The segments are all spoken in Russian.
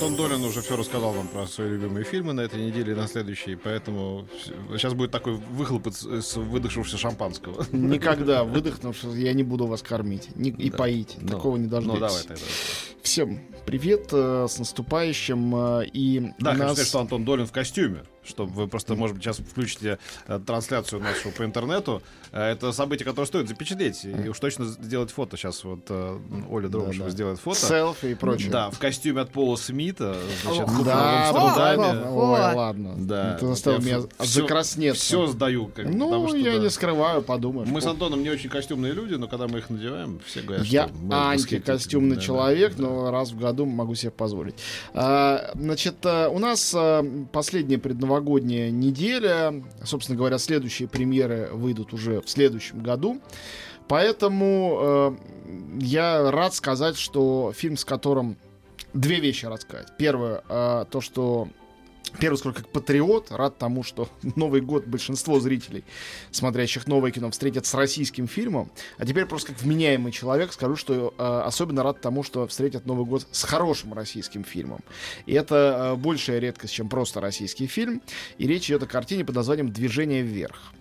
Том Долин уже все рассказал вам про свои любимые фильмы на этой неделе и на следующей, поэтому сейчас будет такой выхлоп из выдохнувшегося шампанского. Никогда выдохнувшись, я не буду вас кормить не, и Да. поить. Ну, Такого не должно Ну быть. давай тогда. Всем привет, э, с наступающим. э, И Да, у хочу нас... сказать, что Антон Долин в костюме. Чтобы вы просто, может быть, сейчас включите э, трансляцию нашу по интернету. Э, Это событие, которое стоит запечатлеть. И уж точно сделать фото. Сейчас вот э, Оля Дробышева да. сделает фото. Селфи и прочее. Да, в костюме от Пола Смита. Значит, Да, в да, Амстердаме. да. О, Ой, о. ладно. Да. Ты заставил Я меня всё- Все закраснеться. сдаю. как- Ну, потому что, я да. не скрываю, подумаешь. Мы с Антоном не очень костюмные люди, но когда мы их надеваем, все говорят, Я что мы антикостюмный. Да, человек, да, да. но раз в году могу себе позволить. А, значит, э, у нас э, последняя предновогодняя неделя. Собственно говоря, следующие премьеры выйдут уже в следующем году. Поэтому э, я рад сказать, что фильм, с которым... Две вещи рад сказать. Первое, э, то, что... Первый скажу, как патриот, рад тому, что Новый год большинство зрителей, смотрящих новое кино, встретят с российским фильмом. А теперь просто как вменяемый человек скажу, что э, особенно рад тому, что встретят Новый год с хорошим российским фильмом. И это э, большая редкость, чем просто российский фильм. И речь идет о картине под названием «Движение вверх».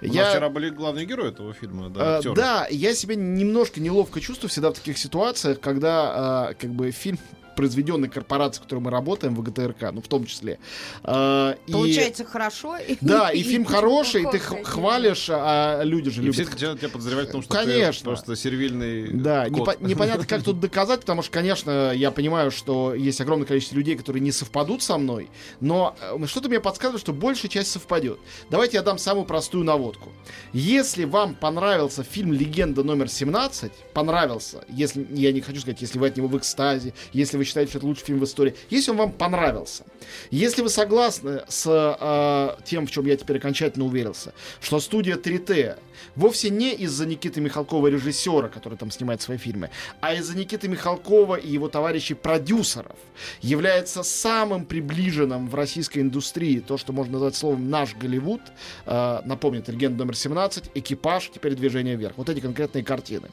У нас вчера были главные герои этого фильма, да, Э, да, я себя немножко неловко чувствую всегда в таких ситуациях, когда э, как бы фильм произведенный корпорацией, в которой мы работаем, в ГТРК, ну, в том числе. Э, и- Получается хорошо. Да, и фильм хороший, ты плохой. х- хвалишь, а люди же И все любят тебя, тебя подозревают в том, что Конечно. ты просто сервильный Да, кот. непо- непонятно, как тут доказать, потому что, конечно, я понимаю, что есть огромное количество людей, которые не совпадут со мной, но э, что-то мне подсказывает, что большая часть совпадет. Давайте я дам самую простую наводку. Если вам понравился фильм «Легенда номер 17», понравился, если я не хочу сказать, если вы от него в экстазе, если вы считаете, что это лучший фильм в истории, если он вам понравился, если вы согласны с э, тем, в чем я теперь окончательно уверился, что студия 3T вовсе не из-за Никиты Михалкова, режиссера, который там снимает свои фильмы, а из-за Никиты Михалкова и его товарищей продюсеров является самым приближенным в российской индустрии, то, что можно назвать словом «наш Голливуд», э, напомню, это «Легенда номер 17», «Экипаж», теперь «Движение вверх». Вот эти конкретные картины.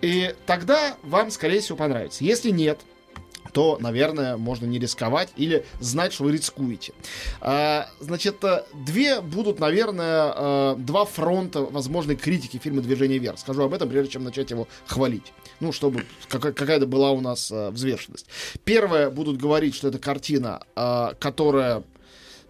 И тогда вам, скорее всего, понравится. Если нет, то, наверное, можно не рисковать или знать, что вы рискуете. А, значит, э, две будут, наверное, э, два фронта возможной критики фильма «Движение вверх». Скажу об этом, прежде чем начать его хвалить. Ну, чтобы какая- какая-то была у нас э, взвешенность. Первое, будут говорить, что это картина, которая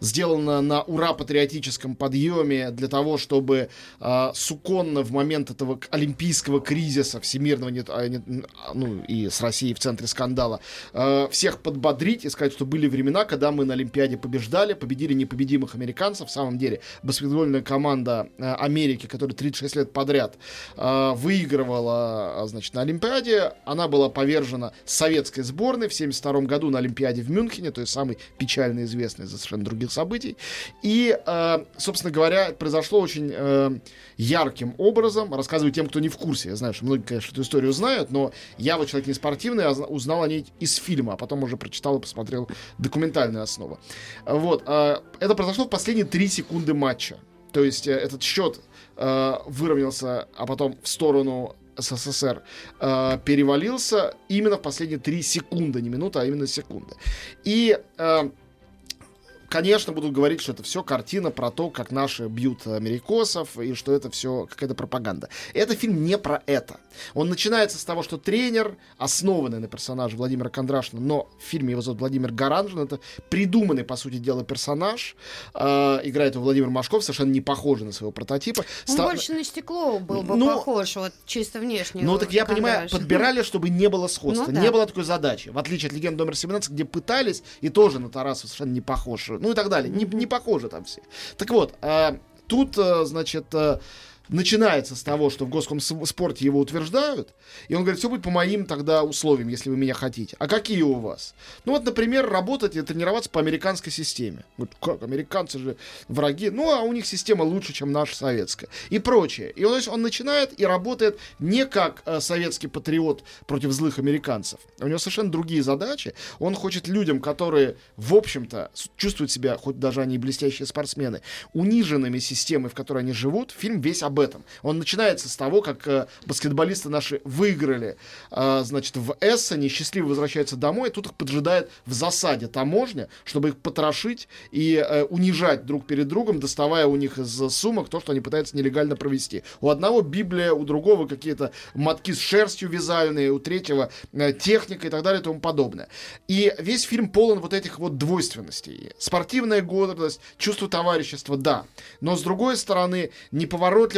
сделана на ура-патриотическом подъеме для того, чтобы э, суконно в момент этого олимпийского кризиса всемирного, нет, а, нет, а, ну и с Россией в центре скандала, э, всех подбодрить и сказать, что были времена, когда мы на Олимпиаде побеждали, победили непобедимых американцев. В самом деле, баскетбольная команда э, Америки, которая 36 лет подряд э, выигрывала, значит, на Олимпиаде, она была повержена советской сборной в 72 году на Олимпиаде в Мюнхене, то есть самый печально известный из-за совершенно других событий. И, э, собственно говоря, произошло очень э, ярким образом. Рассказываю тем, кто не в курсе. Я знаю, что многие, конечно, эту историю знают, но я, вот человек не спортивный, а зна- узнал о ней из фильма, а потом уже прочитал и посмотрел документальную основу. Вот. э, это произошло в последние три секунды матча. То есть э, этот счет э, выровнялся, а потом в сторону СССР э, перевалился именно в последние три секунды, не минуты, а именно секунды. И э, конечно, будут говорить, что это все картина про то, как наши бьют америкосов, и что это все какая-то пропаганда. Это фильм не про это. Он начинается с того, что тренер, основанный на персонаже Владимира Кондрашина, но в фильме его зовут Владимир Гаранжин, это придуманный, по сути дела, персонаж. Э, играет его Владимир Машков, совершенно не похожий на своего прототипа. Он Ста- больше на стекло был бы Ну, похож, вот чисто внешне. ну, так я понимаю, Кондрашин. подбирали, чтобы не было сходства. Ну, да. Не было такой задачи. В отличие от легенды номер 17, где пытались, и тоже на Тарасова совершенно не похож. Ну и так далее. Не, не похожи там все. Так вот, а, тут, а, значит, а, начинается с того, что в Госкомспорте его утверждают, и он говорит, все будет по моим тогда условиям, если вы меня хотите. А какие у вас? Ну вот, например, работать и тренироваться по американской системе. Вот как, американцы же враги. Ну, а у них система лучше, чем наша советская. И прочее. И то есть, он начинает и работает не как э, советский патриот против злых американцев. У него совершенно другие задачи. Он хочет людям, которые, в общем-то, чувствуют себя, хоть даже они блестящие спортсмены, униженными системой, в которой они живут, фильм весь об этом. Он начинается с того, как э, баскетболисты наши выиграли, э, значит, в Эссене, счастливо возвращаются домой, и тут их поджидает в засаде таможня, чтобы их потрошить и э, унижать друг перед другом, доставая у них из сумок то, что они пытаются нелегально провести. У одного Библия, у другого какие-то мотки с шерстью вязальные, у третьего техника и так далее и тому подобное. И весь фильм полон вот этих вот двойственностей. Спортивная гордость, чувство товарищества, да. Но с другой стороны,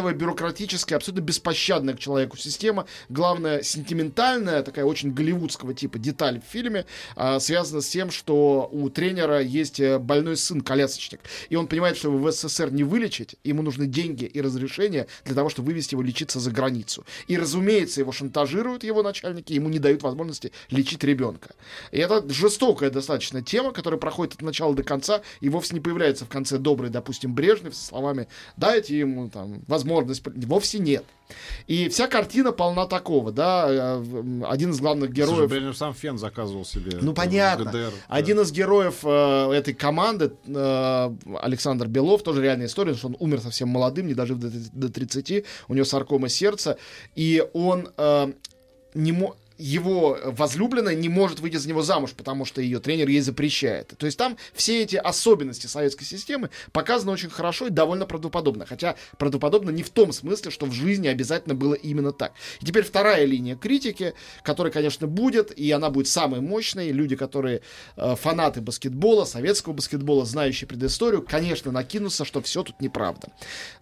неповоротливая, бюрократическая, абсолютно беспощадная к человеку система. Главное, сентиментальная, такая очень голливудского типа деталь в фильме, а, связана с тем, что у тренера есть э, больной сын, колясочник. И он понимает, что его в СССР не вылечить, ему нужны деньги и разрешения для того, чтобы вывести его лечиться за границу. И, разумеется, его шантажируют его начальники, ему не дают возможности лечить ребенка. И это жестокая достаточно тема, которая проходит от начала до конца и вовсе не появляется в конце добрый, допустим, Брежнев со словами «дайте ему там возможность». Вовсе нет. И вся картина полна такого, да, э, один из главных Слушай, героев... Брежнев сам фен заказывал себе. Ну э, понятно. ГДР. Один из героев э, этой команды, э, Александр Белов, тоже реальная история, что он умер совсем молодым, не дожив до, до 30, у него саркома сердца, и он э, не мо- его возлюбленная не может выйти за него замуж, потому что ее тренер ей запрещает. То есть там все эти особенности советской системы показаны очень хорошо и довольно правдоподобно. Хотя правдоподобно не в том смысле, что в жизни обязательно было именно так. И теперь вторая линия критики, которая, конечно, будет, и она будет самой мощной. Люди, которые э, фанаты баскетбола, советского баскетбола, знающие предысторию, конечно, накинутся, что все тут неправда.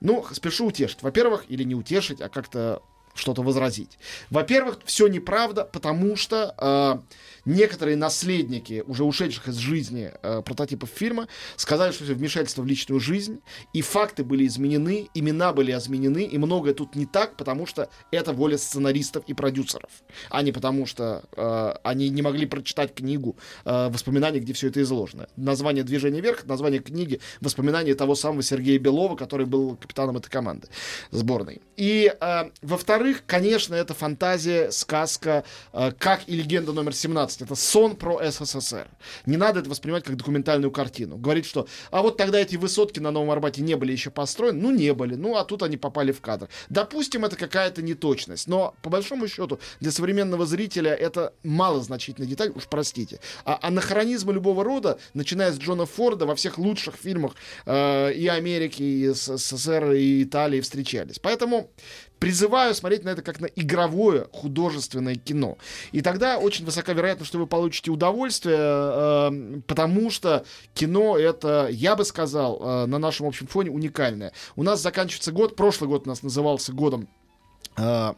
Ну, спешу утешить. Во-первых, или не утешить, а как-то что-то возразить. Во-первых, все неправда, потому что э, некоторые наследники уже ушедших из жизни э, прототипов фильма сказали, что это вмешательство в личную жизнь, и факты были изменены, имена были изменены, и многое тут не так, потому что это воля сценаристов и продюсеров, а не потому что э, они не могли прочитать книгу э, воспоминаний, где все это изложено. Название «Движение вверх», название книги, воспоминания того самого Сергея Белова, который был капитаном этой команды сборной. И, э, во-вторых, конечно, это фантазия, сказка, э, как и легенда номер 17. Это сон про СССР. Не надо это воспринимать как документальную картину. Говорит, что, а вот тогда эти высотки на Новом Арбате не были еще построены. Ну, не были. Ну, а тут они попали в кадр. Допустим, это какая-то неточность. Но, по большому счету, для современного зрителя это малозначительная деталь, уж простите. А анахронизмы любого рода, начиная с Джона Форда, во всех лучших фильмах э, и Америки, и СССР, и Италии встречались. Поэтому призываю смотреть на это как на игровое художественное кино. И тогда очень высока вероятность, что вы получите удовольствие, э, потому что кино это, я бы сказал, э, на нашем общем фоне уникальное. У нас заканчивается год, прошлый год у нас назывался годом э,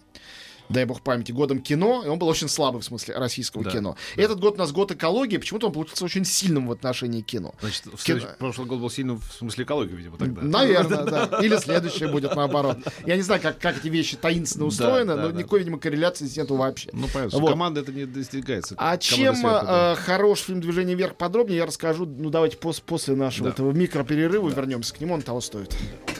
дай бог памяти, годом кино, и он был очень слабый в смысле российского Да, кино. да. Этот год у нас год экологии, почему-то он получился очень сильным в отношении кино. Значит, в Кино- прошлый год был сильно в смысле экологии, видимо, тогда. Наверное, да. Или следующее будет наоборот. Я не знаю, как, как эти вещи таинственно устроены, да, но да. никакой, видимо, корреляции здесь нету вообще. Ну, понятно, Вот. команда это не достигается. А чем сверху, да. э, хорош фильм «Движение вверх» подробнее, я расскажу, ну, давайте пос- после нашего Да. этого микроперерыва вернемся к нему, он того стоит. Спутник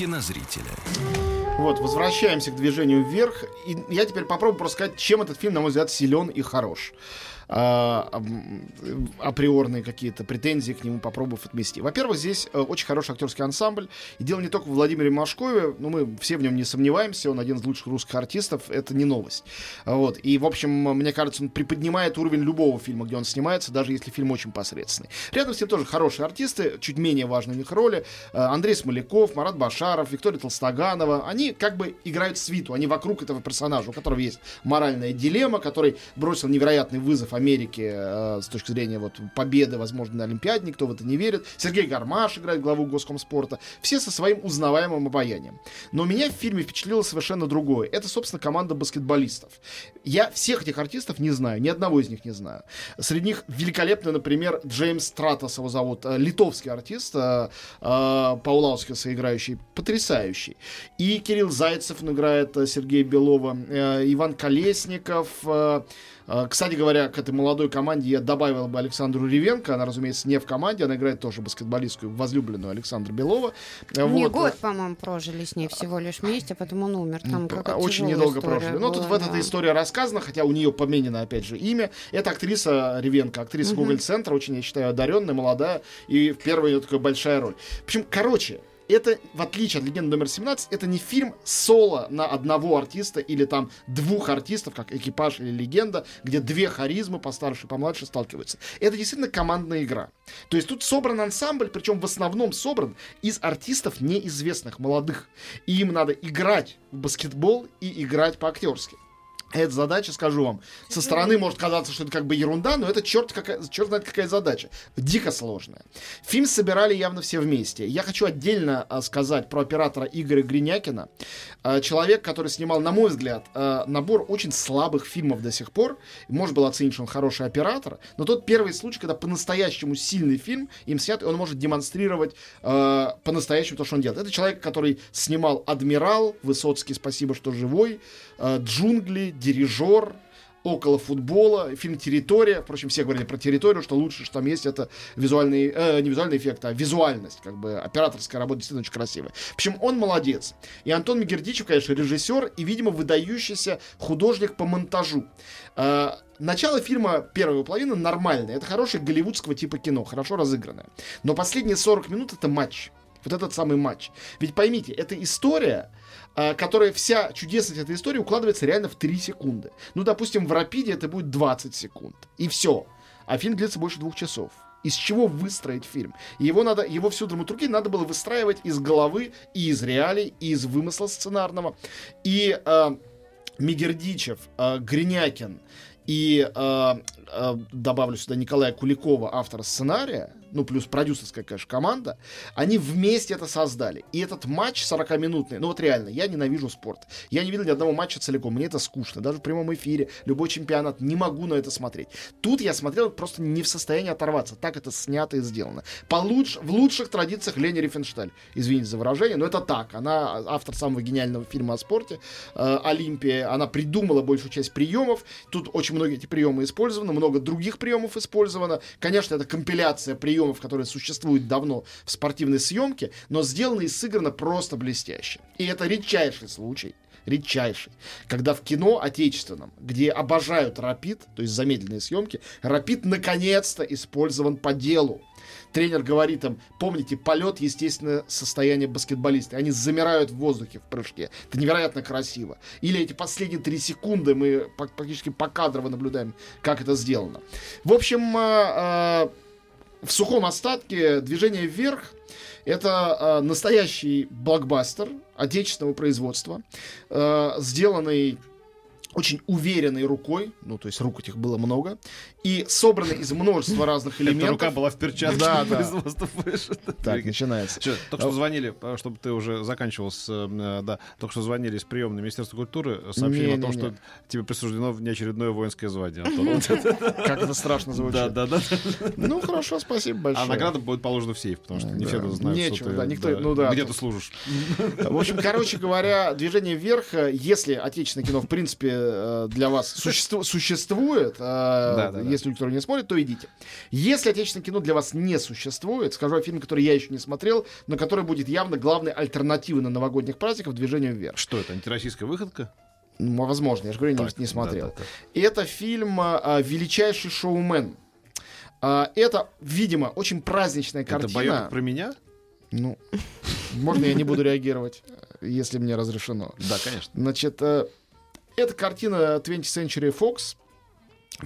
кинозрителя. Вот, возвращаемся к движению вверх. И я теперь попробую просто сказать, чем этот фильм, на мой взгляд, силен и хорош. А, априорные какие-то претензии к нему попробовав отмести. Во-первых, здесь э, очень хороший актерский ансамбль. И дело не только в Владимире Машкове, но мы все в нем не сомневаемся, он один из лучших русских артистов, это не новость. Вот. И, в общем, мне кажется, он приподнимает уровень любого фильма, где он снимается, даже если фильм очень посредственный. Рядом с ним тоже хорошие артисты, чуть менее важные у них роли. Э, Андрей Смоляков, Марат Башаров, Виктория Толстоганова. Они как бы играют свиту, они вокруг этого персонажа, у которого есть моральная дилемма, который бросил невероятный вызов Америке э, с точки зрения вот победы, возможно, на Олимпиаде, никто в это не верит. Сергей Гармаш играет главу Госкомспорта. Все со своим узнаваемым обаянием. Но меня в фильме впечатлило совершенно другое. Это, собственно, команда баскетболистов. Я всех этих артистов не знаю, ни одного из них не знаю. Среди них великолепный, например, Джеймс Стратос его зовут, э, литовский артист, э, э, играющий, потрясающий. И Кирилл Зайцев играет э, Сергея Белова, э, Иван Колесников. э, Кстати говоря, к этой молодой команде я добавил бы Александру Ревенко. Она, разумеется, не в команде, она играет тоже баскетболистскую, возлюбленную Александра Белова. Э, Не вот. год, по-моему, прожили с ней всего лишь вместе, а потом он умер. Там Очень недолго прожили. Ну, тут была, в этой да. история рассказана, хотя у нее поменено, опять же, имя. Это актриса Ревенко, актриса Мгм. Гоголь-центра, очень, я считаю, одаренная, молодая, и в первой ее такая большая роль. В общем, короче, это, в отличие от «Легенды номер 17», это не фильм соло на одного артиста или там двух артистов, как «Экипаж» или «Легенда», где две харизмы, постарше и помладше, сталкиваются. Это действительно командная игра. То есть тут собран ансамбль, причем в основном собран из артистов неизвестных, молодых. И им надо играть в баскетбол и играть по-актерски. Эта задача, скажу вам, со стороны может казаться, что это как бы ерунда, но это черт, какая, черт знает какая задача. Дико сложная. Фильм собирали явно все вместе. Я хочу отдельно а, сказать про оператора Игоря Гринякина. А, человек, который снимал, на мой взгляд, а, набор очень слабых фильмов до сих пор. Может было оценить, что он хороший оператор, но тот первый случай, когда по-настоящему сильный фильм им снят, и он может демонстрировать по-настоящему то, что он делает. Это человек, который снимал «Адмирал», Высоцкий, спасибо, что живой, «Джунгли», «Дирижер», около футбола, фильм «Территория». Впрочем, все говорили про территорию, что лучше, что там есть, это визуальный, э, не визуальный эффект, а визуальность, как бы операторская работа действительно очень красивая. В общем, он молодец. И Антон Мегердичев, конечно, режиссер и, видимо, выдающийся художник по монтажу. Э, Начало фильма, первая половина, нормальное. Это хорошее голливудского типа кино, хорошо разыгранное. Но последние 40 минут это матч. Вот этот самый матч. Ведь поймите, это история, а, которая вся чудесность этой истории укладывается реально в 3 секунды. Ну, допустим, в Рапиде это будет 20 секунд. И все. А фильм длится больше двух часов. Из чего выстроить фильм? Его, надо, его всю драматургию надо было выстраивать из головы и из реалий, и из вымысла сценарного. И э, Мигердичев, э, Гринякин и э, э, добавлю сюда Николая Куликова, автора сценария, ну, плюс продюсерская, конечно, команда, они вместе это создали. И этот матч 40-минутный, ну вот реально, я ненавижу спорт. Я не видел ни одного матча целиком, мне это скучно. Даже в прямом эфире, любой чемпионат, не могу на это смотреть. Тут я смотрел просто не в состоянии оторваться. Так это снято и сделано. Получ... В лучших традициях Лени Рифеншталь. Извините за выражение, но это так. Она автор самого гениального фильма о спорте э, «Олимпия». Она придумала большую часть приемов. Тут очень многие эти приемы использованы, много других приемов использовано. Конечно, это компиляция приемов, которые существуют давно в спортивной съемке, но сделано и сыграно просто блестяще. И это редчайший случай, редчайший, когда в кино отечественном, где обожают рапид, то есть замедленные съемки, рапид наконец-то использован по делу. Тренер говорит им, помните, полет, естественное состояние баскетболиста. Они замирают в воздухе в прыжке. Это невероятно красиво. Или эти последние три секунды мы практически покадрово наблюдаем, как это сделано. В общем, э, э, в сухом остатке движение вверх это э, настоящий блокбастер отечественного производства, э, сделанный очень уверенной рукой, ну, то есть рук этих было много, и собранный из множества разных Эта элементов. рука была в перчатке. Да, да. Так, начинается. Только что звонили, э, чтобы ты уже заканчивал с... э, Да, только что звонили из приемной Министерства культуры, э, сообщили о том, что тебе присуждено внеочередное воинское звание. Как это страшно звучит. Да, да, да. Ну, хорошо, спасибо большое. А награда будет положена в сейф, потому что не все знают, Нечего, что ты... да, никто- ну да, Где ты служишь. В общем, короче говоря, движение вверх, если отечественное кино, в принципе, э, для вас существу- существует, э, да, да. есть люди, которые не смотрят, то идите. Если отечественное кино для вас не существует, скажу о фильме, который я еще не смотрел, но который будет явно главной альтернативой на новогодних праздниках движению вверх. Что это, антироссийская выходка? Ну, возможно, я же говорю, не- Так, не смотрел. да, да, да. Это фильм а, «Величайший шоумен». А, Это, видимо, очень праздничная Это картина. боевик про меня? Ну, можно я не буду реагировать, э, если мне разрешено. Да, конечно. Значит, э, это картина 20th Century Fox.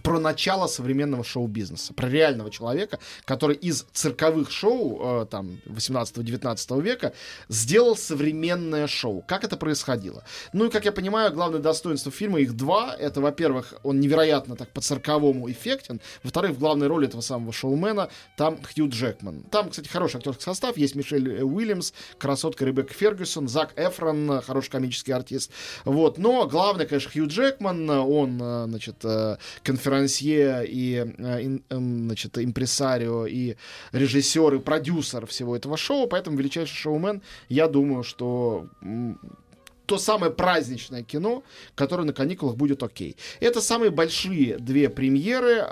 Про начало современного шоу-бизнеса, про реального человека, который из цирковых шоу э, там 18-19 века сделал современное шоу. Как это происходило? Ну и, как я понимаю, главное достоинство фильма, их два. Это, во-первых, он невероятно так по-цирковому эффектен. Во-вторых, в главной роли этого самого шоумена там Хью Джекман. Там, кстати, хороший актерский состав. Есть Мишель Уильямс, красотка Ребекка Фергюсон, Зак Эфрон, хороший комический артист. Вот. Но главное, конечно, Хью Джекман. Он, э, значит, э, конферансье и э, эм, значит, импресарио и режиссер и продюсер всего этого шоу, поэтому величайший шоумен, я думаю, что то самое праздничное кино, которое на каникулах будет окей. Это самые большие две премьеры э,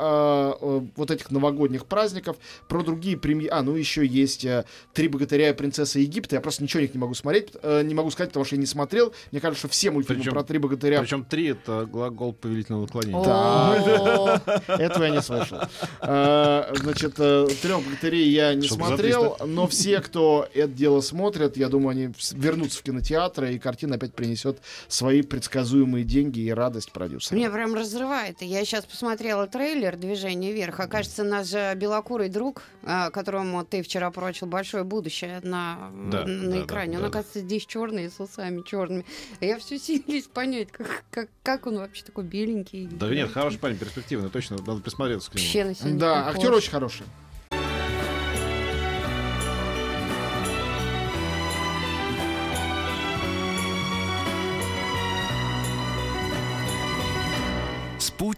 э, вот этих новогодних праздников. Про другие премьеры... А, ну еще есть э, «Три богатыря и принцесса Египта». Я просто ничего о них не могу смотреть, э, не могу сказать, потому что я не смотрел. Мне кажется, что все мультфильмы Причем- про «Три богатыря» Причем три это глагол повелительного наклонения. Да. Этого я не слышал. А, Значит, э, трех богатырей я не смотрел, но все, кто это дело смотрят, я думаю, они вернутся в кинотеатры, и картина опять принесет свои предсказуемые деньги и радость продюсерам. Меня прям разрывает. Я сейчас посмотрела трейлер «Движение вверх». Окажется, наш же белокурый друг, а, которому ты вчера прочил большое будущее на, Да, на да, да, экране, он, да, да. оказывается, здесь черный, с усами черными. Я все силясь понять, как, как, как он вообще такой беленький. Да нет, хороший парень, перспективный, точно, надо присмотреться к нему. Вообще на Да, актер очень хороший.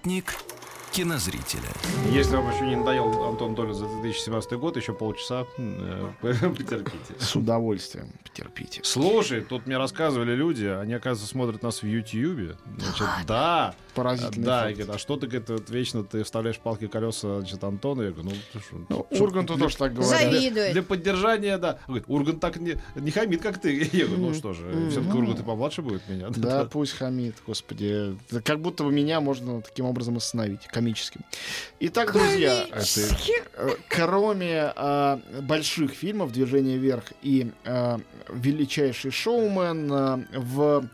Спутник кинозрителя. Если вам еще не надоел Антон Доля за 2017 год, еще полчаса э, потерпите. С удовольствием. Потерпите. Слушай, тут мне рассказывали люди, они, оказывается, смотрят нас в Ютьюбе. Значит, да. Поразительный Да, факт. и говорят, а что ты, говорит, вот вечно ты вставляешь палки колеса, значит, Антона? Я говорю, ну, ты что, Ну, Урганту для- тоже так говорят. Для, Завидует. для поддержания, да. Он говорит, Ургант так не, не хамит, как ты. Я говорю, ну что же, Мгм. все-таки Ургант и помладше будет меня. Да, пусть хамит, господи. Как будто бы меня можно таким образом остановить, комическим. Итак, друзья. Э, кроме э, больших фильмов «Движение вверх» и э, «Величайший шоумен», э, в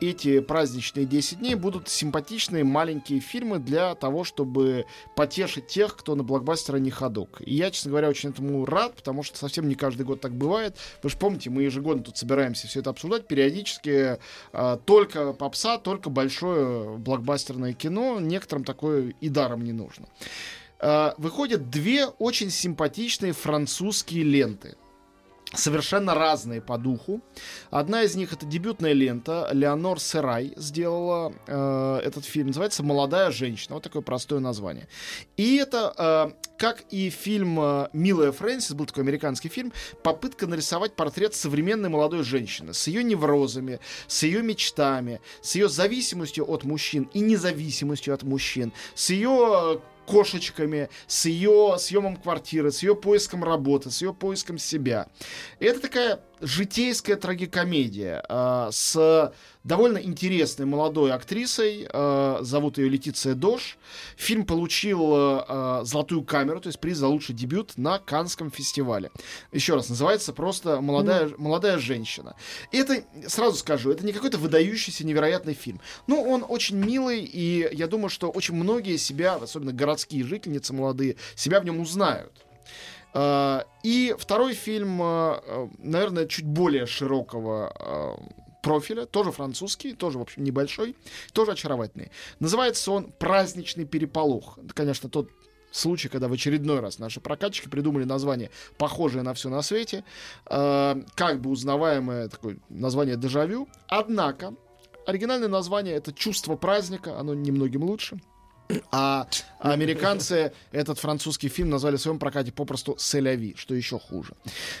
эти праздничные 10 дней будут симпатичные маленькие фильмы для того, чтобы потешить тех, кто на блокбастера не ходок. И я, честно говоря, очень этому рад, потому что совсем не каждый год так бывает. Вы же помните, мы ежегодно тут собираемся все это обсуждать. Периодически э, только попса, только большое блокбастерное кино. Некоторым такое и даром не нужно. Э, выходят две очень симпатичные французские ленты. Совершенно разные по духу. Одна из них это дебютная лента. Леонор Серай сделала э, этот фильм. Называется «Молодая женщина». Вот такое простое название. И это, э, как и фильм э, «Милая Фрэнсис», был такой американский фильм, попытка нарисовать портрет современной молодой женщины с ее неврозами, с ее мечтами, с ее зависимостью от мужчин и независимостью от мужчин, с ее э, кошечками, с ее съемом квартиры, с ее поиском работы, с ее поиском себя. Это такая житейская трагикомедия э, с довольно интересной молодой актрисой. э, зовут ее Летиция Дош. Фильм получил э, золотую камеру, то есть приз за лучший дебют на Канском фестивале. Еще раз, называется просто «Молодая, молодая женщина». Это, сразу скажу, это не какой-то выдающийся невероятный фильм. Но он очень милый, и я думаю, что очень многие себя, особенно городские жительницы молодые, себя в нем узнают. Э, И второй фильм, э, э, наверное, чуть более широкого профиля, тоже французский, тоже, в общем, небольшой, тоже очаровательный. Называется он «Праздничный переполох». Конечно, тот случай, когда в очередной раз наши прокатчики придумали название, похожее на все на свете, как бы узнаваемое такое название «Дежавю». Однако, оригинальное название — это «Чувство праздника», оно немногим лучше. А американцы этот французский фильм назвали в своем прокате попросту «Селяви», что еще хуже.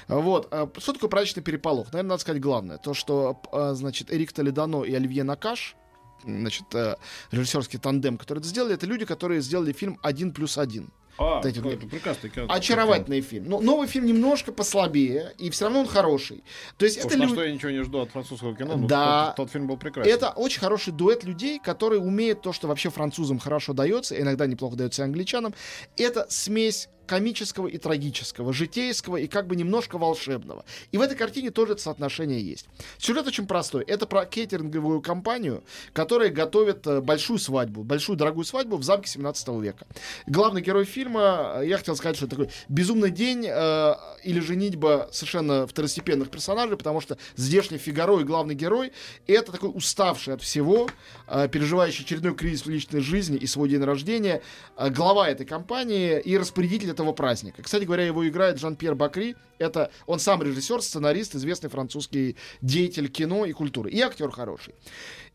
Вот. а Что такое праздничный переполох? Наверное, надо сказать главное. То, что, а, значит, Эрик Толедано и Оливье Накаш, значит, э, режиссерский тандем, который это сделали, это люди, которые сделали фильм «Один плюс один». А, Вот эти это прекрасный кино. Очаровательный фильм. Но новый фильм немножко послабее, и все равно он хороший. То есть Уж это на люди... что я ничего не жду от французского кино, но Да. тот, тот фильм был прекрасен. Это очень хороший дуэт людей, которые умеют то, что вообще французам хорошо дается, иногда неплохо дается и англичанам. Это смесь комического и трагического, житейского и как бы немножко волшебного. И в этой картине тоже это соотношение есть. Сюжет очень простой. Это про кейтеринговую компанию, которая готовит э, большую свадьбу, большую дорогую свадьбу в замке 17 века. Главный герой фильма, э, я хотел сказать, что это такой безумный день э, или женитьба совершенно второстепенных персонажей, потому что здешний Фигаро и главный герой это такой уставший от всего, э, переживающий очередной кризис в личной жизни и свой день рождения, э, глава этой компании и распорядитель этого праздника. Кстати говоря, его играет Жан-Пьер Бакри. Это он сам режиссер, сценарист, известный французский деятель кино и культуры. И актер хороший.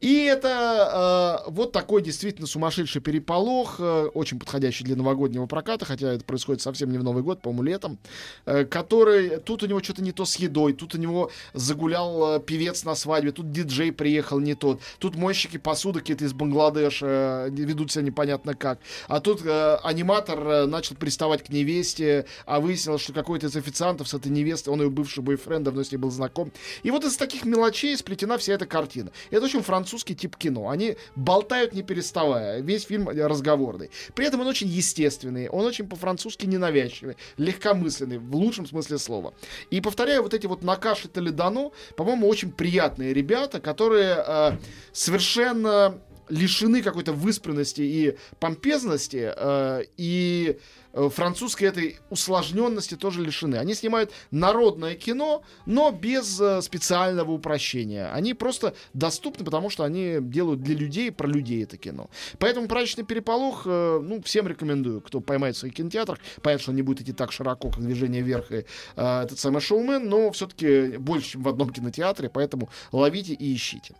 И это э, вот такой действительно сумасшедший переполох, э, очень подходящий для новогоднего проката, хотя это происходит совсем не в Новый год, по-моему, летом, э, который... Тут у него что-то не то с едой, тут у него загулял э, певец на свадьбе, тут диджей приехал не тот, тут мойщики посуды какие-то из Бангладеша э, ведут себя непонятно как, а тут э, аниматор э, начал приставать к невесте, а выяснилось, что какой-то из официантов с этой невестой, он ее бывший бойфренд, давно с ней был знаком. И вот из таких мелочей сплетена вся эта картина. Это очень французский французский тип кино. Они болтают не переставая. Весь фильм разговорный. При этом он очень естественный, он очень по-французски ненавязчивый, легкомысленный, в лучшем смысле слова. И повторяю, вот эти вот Накаши Толедано, по-моему, очень приятные ребята, которые э, совершенно лишены какой-то выспренности и помпезности, э, и французской этой усложненности тоже лишены. Они снимают народное кино, но без э, специального упрощения. Они просто доступны, потому что они делают для людей, про людей это кино. Поэтому «Праздничный переполох», э, ну, всем рекомендую, кто поймает в своих кинотеатрах. Понятно, что не будет идти так широко, как «Движение вверх» и э, этот самый «Шоумен», но все-таки больше, чем в одном кинотеатре, поэтому ловите и ищите.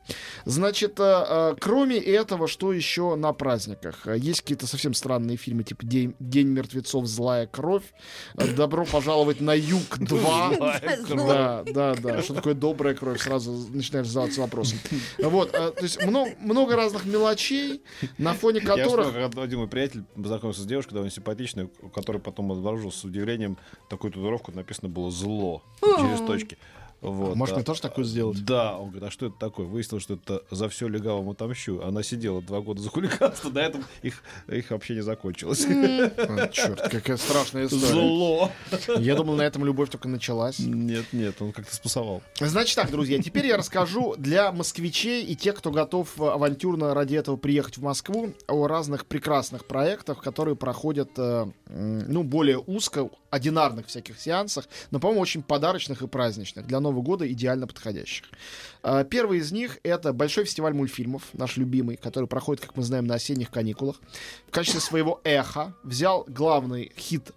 Значит, э, кроме этого, что еще на праздниках? Есть какие-то совсем странные фильмы, типа «День, День мертвецов», мертвецов злая кровь. Добро пожаловать на юг 2. Да, да, да. Что такое добрая кровь? Сразу начинаешь задаваться вопросом. Вот, э, то есть много, много разных мелочей, на фоне которых... Я один мой приятель познакомился с девушкой довольно симпатичной, у которой потом обнаружил с удивлением такую татуировку, написано было «зло» через точки. Вот, Может, а, мне тоже такое сделать? Да, он говорит, а что это такое? Выяснилось, что это за все легавому отомщу. Она сидела два года за хулиганство, до этого их, их вообще не закончилось. А, черт, какая страшная история. Зло. Я думал, на этом любовь только началась. Нет, нет, он как-то спасовал. Значит так, друзья, теперь я расскажу для москвичей и тех, кто готов авантюрно ради этого приехать в Москву, о разных прекрасных проектах, которые проходят, э, ну, более узко, одинарных всяких сеансах, но, по-моему, очень подарочных и праздничных для Нового года идеально подходящих. А, первый из них — это Большой фестиваль мультфильмов, наш любимый, который проходит, как мы знаем, на осенних каникулах. В качестве своего эха взял главный хит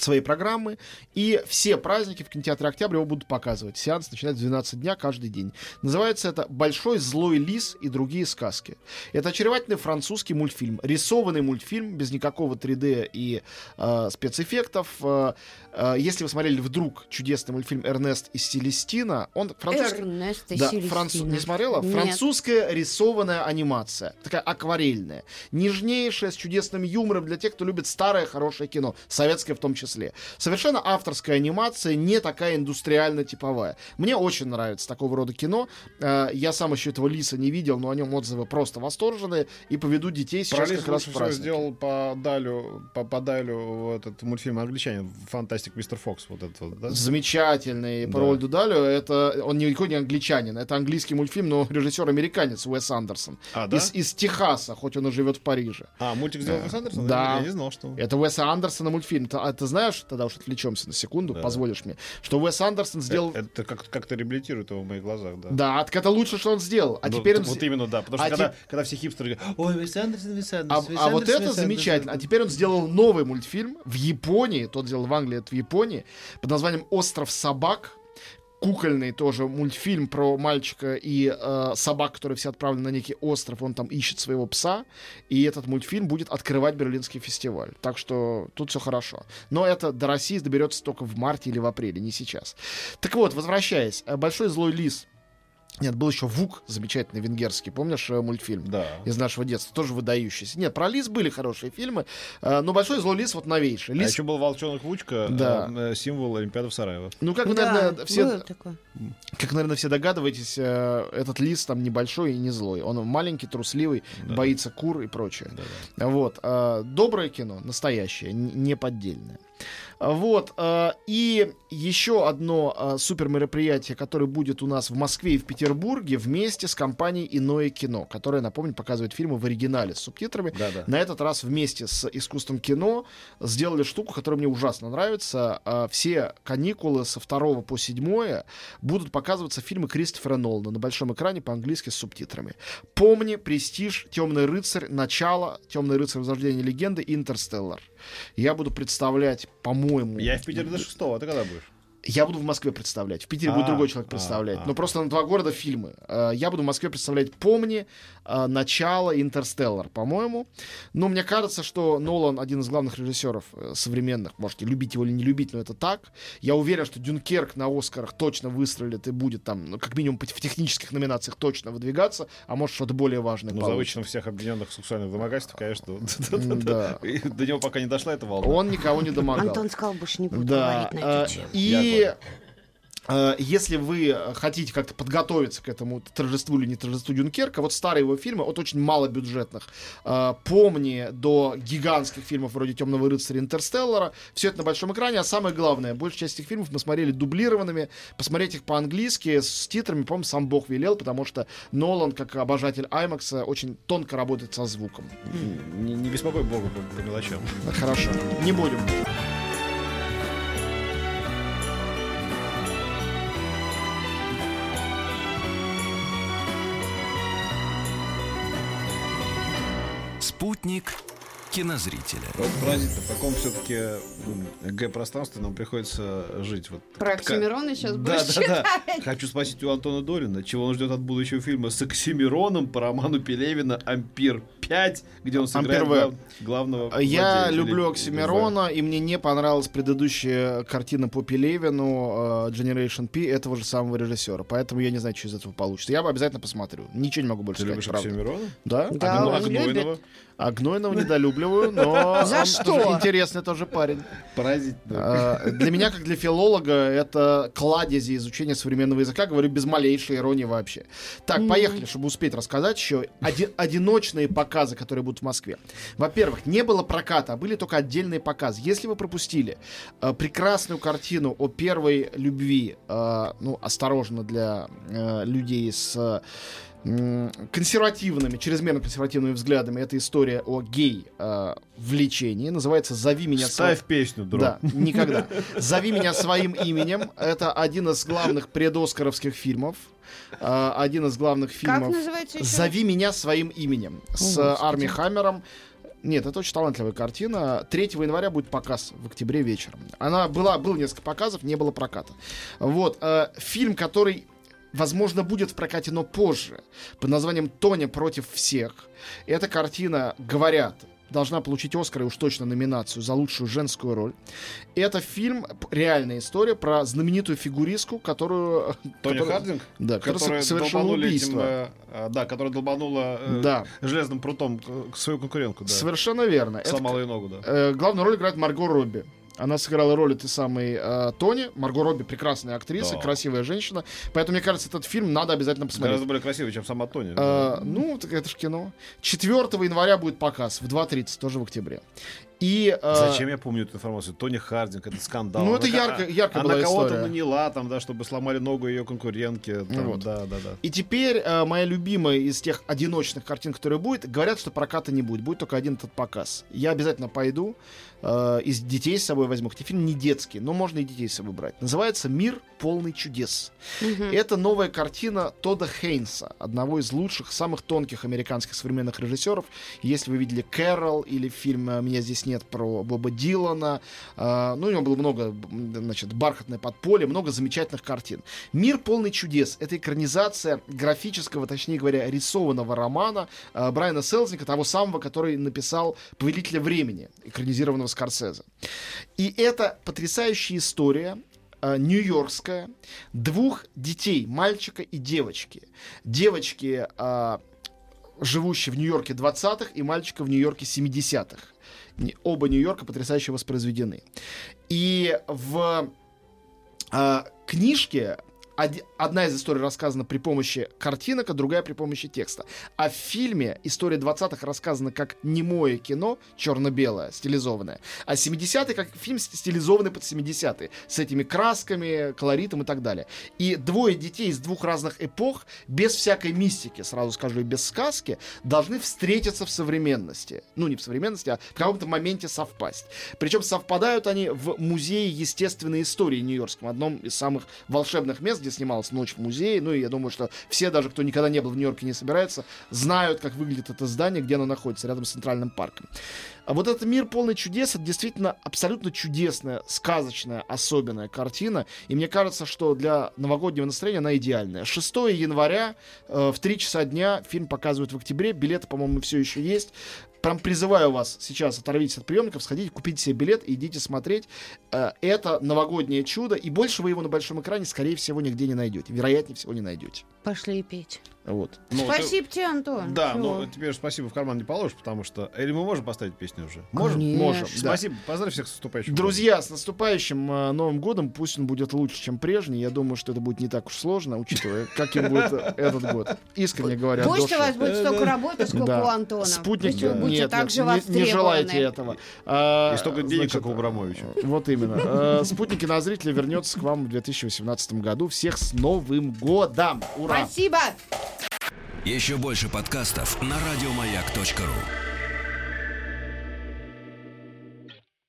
своей программы, и все праздники в кинотеатре «Октябрь» его будут показывать. Сеанс начинается в 12 дня каждый день. Называется это «Большой злой лис и другие сказки». Это очаровательный французский мультфильм, рисованный мультфильм, без никакого 3D и э, спецэффектов. Э, э, если вы смотрели вдруг чудесный мультфильм «Эрнест и Селестина», он французский... Эрнест и Да, Селестина. француз... Не смотрела? Нет. Французская рисованная анимация. Такая акварельная. Нежнейшая, с чудесным юмором для тех, кто любит старое хорошее кино. Советское в том числе. Совершенно авторская анимация, не такая индустриально-типовая. Мне очень нравится такого рода кино. Э, Я сам еще этого Лиса не видел, но о нем отзывы просто восторженные. И поведу детей сейчас Пролис как раз в праздник. сделал по Далю, по, по Далю этот мультфильм англичанин, Фантастик Мистер Фокс, вот этот вот, да? Замечательный Да. по Рольду Далю. Это он никакой не англичанин. Это английский мультфильм, но режиссер американец Уэс Андерсон. А, да? Из, из Техаса, хоть он и живет в Париже. А, мультик сделал Уэс Андерсон? Да. Я не знал, что... Это Уэса Андерсона мультфильм. А ты знаешь, тогда уж отвлечемся на секунду, Да. позволишь мне, что Уэс Андерсон сделал... Это как- как-то реабилитирует его в моих глазах, да. Да, так это лучше, что он сделал. А Ну, теперь он... Вот именно, да. Потому что а когда, теп- когда все хипстеры говорят, ой, Вес Андерсон, Вес А, Андерсон, а вот Андерсон, это Вес замечательно. А Андерсон». теперь он сделал новый мультфильм в Японии. Тот сделал в Англии, это в Японии. Под названием «Остров собак». Кукольный тоже мультфильм про мальчика и э, собак, которые все отправлены на некий остров. Он там ищет своего пса. И этот мультфильм будет открывать Берлинский фестиваль. Так что тут все хорошо. Но это до России доберется только в марте или в апреле, не сейчас. Так вот, возвращаясь. э, Большой злой лис Нет, был еще Вук, замечательный венгерский, помнишь э, мультфильм? Да. Из нашего детства, тоже выдающийся. Нет, про лис были хорошие фильмы, э, но Большой злой лис вот новейший. А Лис, еще был волчонок Вучка, Да. э, э, символ Олимпиады в Сараево. ну как вы, Да, наверное, все, как, наверное, все догадываетесь, этот лис там небольшой и не злой. Он маленький, трусливый, Да. боится кур и прочее. Да-да. Вот. э, Доброе кино, настоящее, не поддельное. Вот. э, И еще одно э, супер мероприятие, которое будет у нас в Москве и в Петербурге вместе с компанией «Иное кино», которая, напомню, показывает фильмы в оригинале с субтитрами. Да-да. На этот раз вместе с искусством кино сделали штуку, которая мне ужасно нравится. А, Все каникулы со 2 по 7 будут показываться фильмы Кристофера Нолана на большом экране по-английски с субтитрами. «Помни», «Престиж», «Темный рыцарь», «Начало», «Темный рыцарь. Возрождение легенды» «Интерстеллар». Я буду представлять, по-моему... Я в Питере до 6 а ты когда будешь? Я буду в Москве представлять. В Питере будет А, другой человек а, представлять. а. Но просто на два города фильмы. Э, Я буду в Москве представлять «Помни», э, «Начало», «Интерстеллар», по-моему. Но мне кажется, что Нолан один из главных режиссеров э, современных. Можете любить его или не любить, но это так. Я уверен, что «Дюнкерк» на «Оскарах» точно выстрелит и будет там, ну, как минимум, в технических номинациях точно выдвигаться, а может, что-то более важное Ну, за получится. вычетом всех обвиненных в сексуальных домогательствах, конечно. Да. До него пока не дошла эта волна. Он никого не домогал. Антон сказал, больше не буду говорить на эту тему. и если вы э, хотите как-то подготовиться к этому торжеству или не торжеству Дюнкерка, вот старые его фильмы, от очень малобюджетных, э, помни до гигантских фильмов вроде Темного рыцаря Интерстеллара, все это на большом экране, а самое главное, большая часть этих фильмов мы смотрели дублированными, посмотреть их по-английски с титрами, по-моему, сам Бог велел, потому что Нолан, как обожатель IMAX, очень тонко работает со звуком. Не, не беспокой Бога по, по мелочам. Хорошо, не будем. Спутник кинозрителя. Вот поразительно, в каком все-таки Г-пространстве нам приходится жить. Вот Про Оксимирона сейчас Да, будешь да, да. Хочу спросить у Антона Долина, чего он ждет от будущего фильма с Оксимироном по роману Пелевина «Ампир 5», где он сыграет глав- главного Я злодея, люблю Оксимирона, и мне не понравилась предыдущая картина по Пелевину Generation P этого же самого режиссера. Поэтому я не знаю, что из этого получится. Я обязательно посмотрю. Ничего не могу больше Ты сказать, любишь правда. Оксимирона? Да? Да, а а Гнойного? А Гнойного недолюбливаю, но За он что? тоже интересный тоже парень. Поразительно. Э, Для меня, как для филолога, это кладези изучения современного языка, говорю без малейшей иронии вообще. Так, поехали, чтобы успеть рассказать еще. Оди- одиночные показы, которые будут в Москве. Во-первых, не было проката, а были только отдельные показы. Если вы пропустили э, прекрасную картину о первой любви, э, ну, осторожно для э, людей с консервативными, чрезмерно консервативными взглядами. Это история о гей э, влечении. Называется «Зови меня Ставь песню, друг. да, никогда. «Зови меня своим именем». Это один из главных предоскаровских фильмов. А, Один из главных Как фильмов. называется еще? «Зови меня своим именем» с О, э. Арми Хаммером. Нет, это очень талантливая картина. 3 января будет показ в октябре вечером. Она была, было несколько показов, не было проката. Вот. э, фильм, который возможно, будет в прокате, но позже, под названием «Тоня против всех». Эта картина, говорят, должна получить Оскар и уж точно номинацию за лучшую женскую роль. Это фильм, реальная история про знаменитую фигуристку, которую... Тони которая- Хардинг, Да, которая которая со- совершила долбанули этим, убийство. э, э, да, которая долбанула э, Да. железным прутом свою конкурентку, да. Совершенно верно. Это Сломала ей ногу, да. Э, главную роль играет Марго Робби. Она сыграла роль этой самой э, Тони. Марго Робби прекрасная актриса, Да. красивая женщина. Поэтому, мне кажется, этот фильм надо обязательно посмотреть. Гораздо более красивый, чем сама Тони. Э, ну, так это же кино. 4 января будет показ в 2.30, тоже в октябре. И, э, Зачем я помню эту информацию? Тони Хардинг, это скандал. Ну, Она это ка- ярко- ярко Она была кого-то история. наняла, там, да, чтобы сломали ногу ее конкурентки. там, Вот. Да, да, да. И теперь э, моя любимая из тех одиночных картин, которые будет, говорят, что проката не будет, будет только один этот показ. Я обязательно пойду, э, из детей с собой возьму. Хотя фильм не детский, но можно и детей с собой брать. Называется «Мир полный чудес». Это новая картина Тода Хейнса, одного из лучших, самых тонких американских современных режиссеров. Если вы видели «Кэрол» или фильм «Меня здесь нет» про Боба Дилана, э, ну, у него было много, значит, «Бархатное подполье», много замечательных картин. «Мир полный чудес» — это экранизация графического, точнее говоря, рисованного романа э, Брайана Селзника, того самого, который написал «Повелителя времени», экранизированного Скорсезе. И это потрясающая история э, нью-йоркская, двух детей, мальчика и девочки. Девочки, живущие в Нью-Йорке 20-х, и мальчика в Нью-Йорке 70-х. Не- Оба Нью-Йорка потрясающе воспроизведены. И в э, книжке одна из историй рассказана при помощи картинок, а другая при помощи текста. А в фильме история 20-х рассказана как немое кино, черно-белое, стилизованное. А 70-е как фильм ст- стилизованный под 70-е. С этими красками, колоритом и так далее. И двое детей из двух разных эпох, без всякой мистики, сразу скажу, и без сказки, должны встретиться в современности. Ну, не в современности, а в каком-то моменте совпасть. Причем совпадают они в музее естественной истории Нью-Йоркском, одном из самых волшебных мест, где снималась «Ночь в музее». Ну, и я думаю, что все, даже кто никогда не был в Нью-Йорке, не собирается, знают, как выглядит это здание, где оно находится, рядом с Центральным парком. А вот этот мир полный чудес, это действительно абсолютно чудесная, сказочная, особенная картина. И мне кажется, что для новогоднего настроения она идеальная. 6 января э, в 3 часа дня фильм показывают в октябре. Билеты, по-моему, все еще есть. Прям призываю вас сейчас оторвитесь от приемников, сходите, купите себе билет и идите смотреть. Э, это новогоднее чудо. И больше вы его на большом экране, скорее всего, нигде не найдете. Вероятнее всего, не найдете. Пошли петь. Вот. Ну, ты- Спасибо тебе, Антон. Да, Всё. но теперь спасибо в карман не положишь, потому что... Или мы можем поставить песню уже? Можем? Конечно. Можем. да. Спасибо. Поздравь всех с наступающим. Друзья, с наступающим э, Новым годом. Пусть он будет лучше, чем прежний. Я думаю, что это будет не так уж сложно, учитывая, каким будет э, этот год. Искренне говоря, Пусть у вас будет столько работы, сколько у Антона. Спутник нет, же не- желайте этого. А, И столько денег, как у Абрамовича. э, Вот именно. Э, Спутник кинозрителя вернется к вам в 2018 году. Всех с Новым годом! Ура! Спасибо. Еще больше подкастов на радиомаяк.ру.